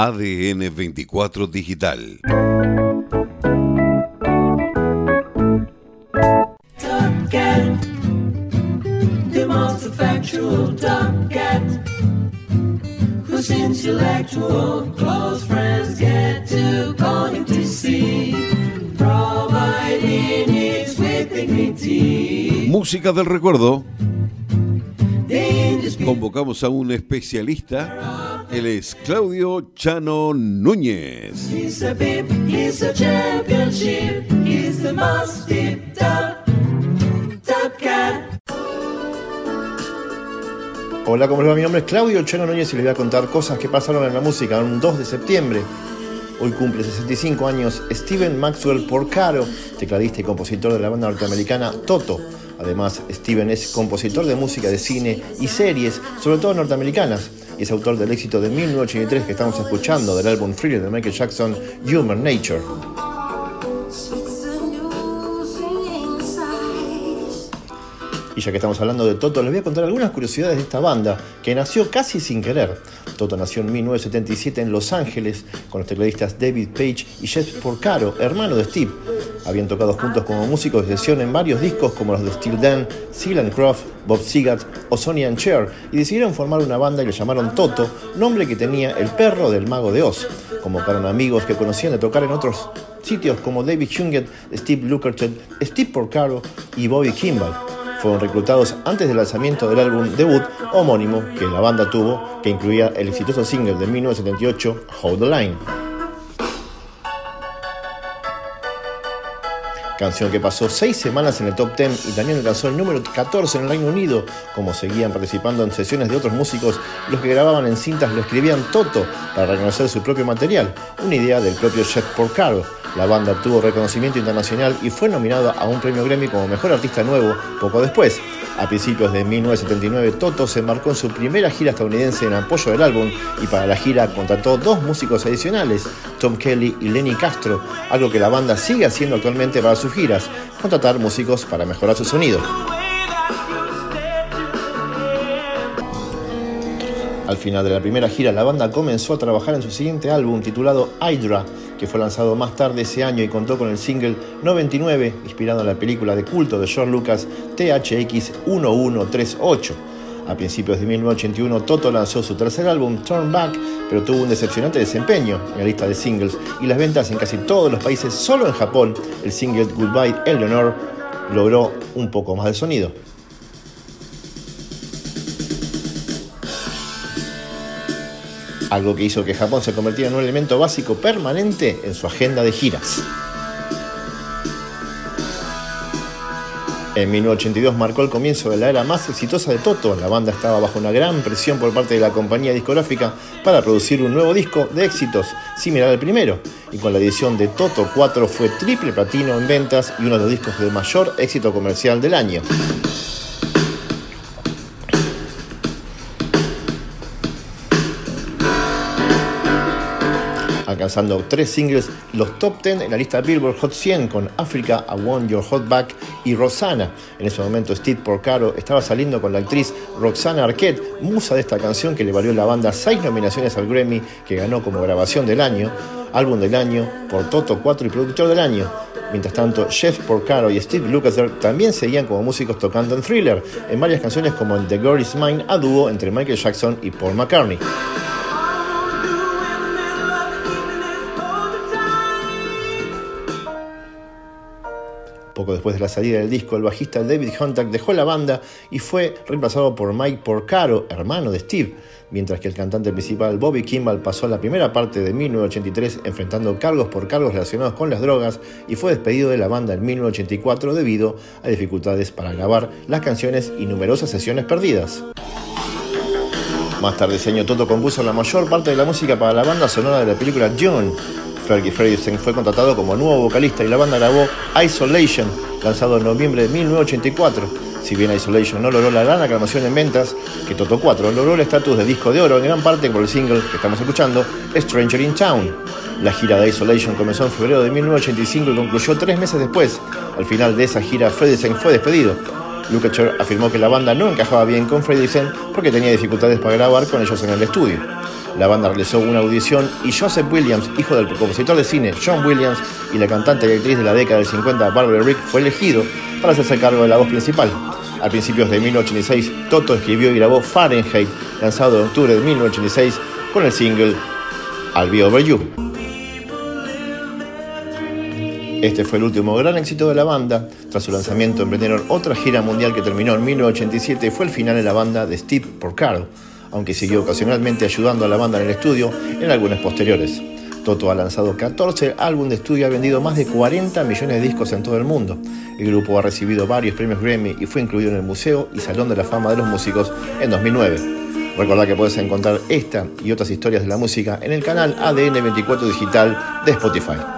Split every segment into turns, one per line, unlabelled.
ADN 24 Digital. Música del recuerdo. Convocamos a un especialista. Él es Claudio Chano Núñez.
Hola, ¿cómo les va? Mi nombre es Claudio Chano Núñez y les voy a contar cosas que pasaron en la música un 2 de septiembre. Hoy cumple 65 años Steven Maxwell Porcaro, tecladista y compositor de la banda norteamericana Toto. Además, Steven es compositor de música de cine y series, sobre todo norteamericanas, y es autor del éxito de 1983 que estamos escuchando del álbum Thriller de Michael Jackson, Human Nature. Y ya que estamos hablando de Toto, les voy a contar algunas curiosidades de esta banda, que nació casi sin querer. Toto nació en 1977 en Los Ángeles, con los tecladistas David Page y Jeff Porcaro, hermano de Steve. Habían tocado juntos como músicos de sesión en varios discos como los de Steel Dan, Seal Croft, Bob Seger o Sonny and Cher, y decidieron formar una banda y le llamaron Toto, nombre que tenía el perro del mago de Oz. Convocaron amigos que conocían de tocar en otros sitios como David Chunget, Steve Lukather, Steve Porcaro y Bobby Kimball fueron reclutados antes del lanzamiento del álbum debut homónimo que la banda tuvo, que incluía el exitoso single de 1978, Hold the Line. Canción que pasó seis semanas en el top 10 y también alcanzó el número 14 en el Reino Unido, como seguían participando en sesiones de otros músicos, los que grababan en cintas lo escribían Toto para reconocer su propio material, una idea del propio Jeff Porcaro, la banda obtuvo reconocimiento internacional y fue nominada a un premio Grammy como Mejor Artista Nuevo poco después. A principios de 1979, Toto se embarcó en su primera gira estadounidense en apoyo del álbum y para la gira contrató dos músicos adicionales, Tom Kelly y Lenny Castro, algo que la banda sigue haciendo actualmente para sus giras, contratar músicos para mejorar su sonido. Al final de la primera gira, la banda comenzó a trabajar en su siguiente álbum titulado Hydra, que fue lanzado más tarde ese año y contó con el single 99, inspirado en la película de culto de George Lucas THX 1138. A principios de 1981, Toto lanzó su tercer álbum, Turn Back, pero tuvo un decepcionante desempeño en la lista de singles y las ventas en casi todos los países, solo en Japón, el single Goodbye Eleanor logró un poco más de sonido. algo que hizo que Japón se convirtiera en un elemento básico permanente en su agenda de giras. En 1982 marcó el comienzo de la era más exitosa de Toto. La banda estaba bajo una gran presión por parte de la compañía discográfica para producir un nuevo disco de éxitos similar al primero. Y con la edición de Toto 4 fue triple platino en ventas y uno de los discos de mayor éxito comercial del año. Alcanzando tres singles los top 10 en la lista Billboard Hot 100 con Africa, I Want Your Hot Back y Rosanna. En ese momento Steve Porcaro estaba saliendo con la actriz Roxana Arquette, musa de esta canción que le valió la banda seis nominaciones al Grammy que ganó como grabación del año, álbum del año, por Toto 4 y productor del año. Mientras tanto, Jeff Porcaro y Steve Lukather también seguían como músicos tocando en Thriller, en varias canciones como en The Girl Is Mine, a dúo entre Michael Jackson y Paul McCartney. Poco después de la salida del disco, el bajista David Hunter dejó la banda y fue reemplazado por Mike Porcaro, hermano de Steve, mientras que el cantante principal Bobby Kimball pasó la primera parte de 1983 enfrentando cargos por cargos relacionados con las drogas y fue despedido de la banda en 1984 debido a dificultades para grabar las canciones y numerosas sesiones perdidas. Más tarde ese año Toto compuso la mayor parte de la música para la banda sonora de la película John, Fergie Fredrickson fue contratado como nuevo vocalista y la banda grabó Isolation, lanzado en noviembre de 1984. Si bien Isolation no logró la gran aclamación en ventas, que Toto 4 logró el estatus de disco de oro en gran parte por el single que estamos escuchando, Stranger in Town. La gira de Isolation comenzó en febrero de 1985 y concluyó tres meses después. Al final de esa gira, Fredrickson fue despedido. Lukather afirmó que la banda no encajaba bien con Fredrickson porque tenía dificultades para grabar con ellos en el estudio. La banda realizó una audición y Joseph Williams, hijo del compositor de cine John Williams y la cantante y actriz de la década del 50 Barbara Rick, fue elegido para hacerse cargo de la voz principal. A principios de 1986, Toto escribió y grabó Fahrenheit, lanzado en octubre de 1986 con el single I'll Be Over You. Este fue el último gran éxito de la banda. Tras su lanzamiento emprendieron otra gira mundial que terminó en 1987 y fue el final de la banda de Steve Porcaro, aunque siguió ocasionalmente ayudando a la banda en el estudio en algunas posteriores. Toto ha lanzado 14 álbumes de estudio y ha vendido más de 40 millones de discos en todo el mundo. El grupo ha recibido varios premios Grammy y fue incluido en el Museo y Salón de la Fama de los Músicos en 2009. Recordá que puedes encontrar esta y otras historias de la música en el canal ADN 24 Digital de Spotify.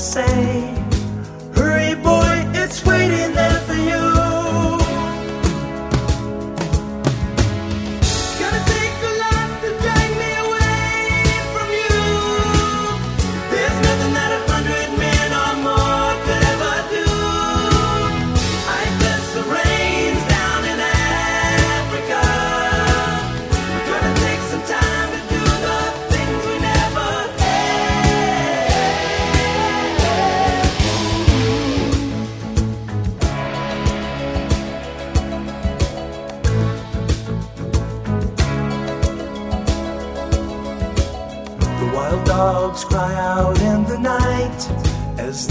say.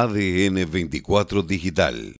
ADN 24 Digital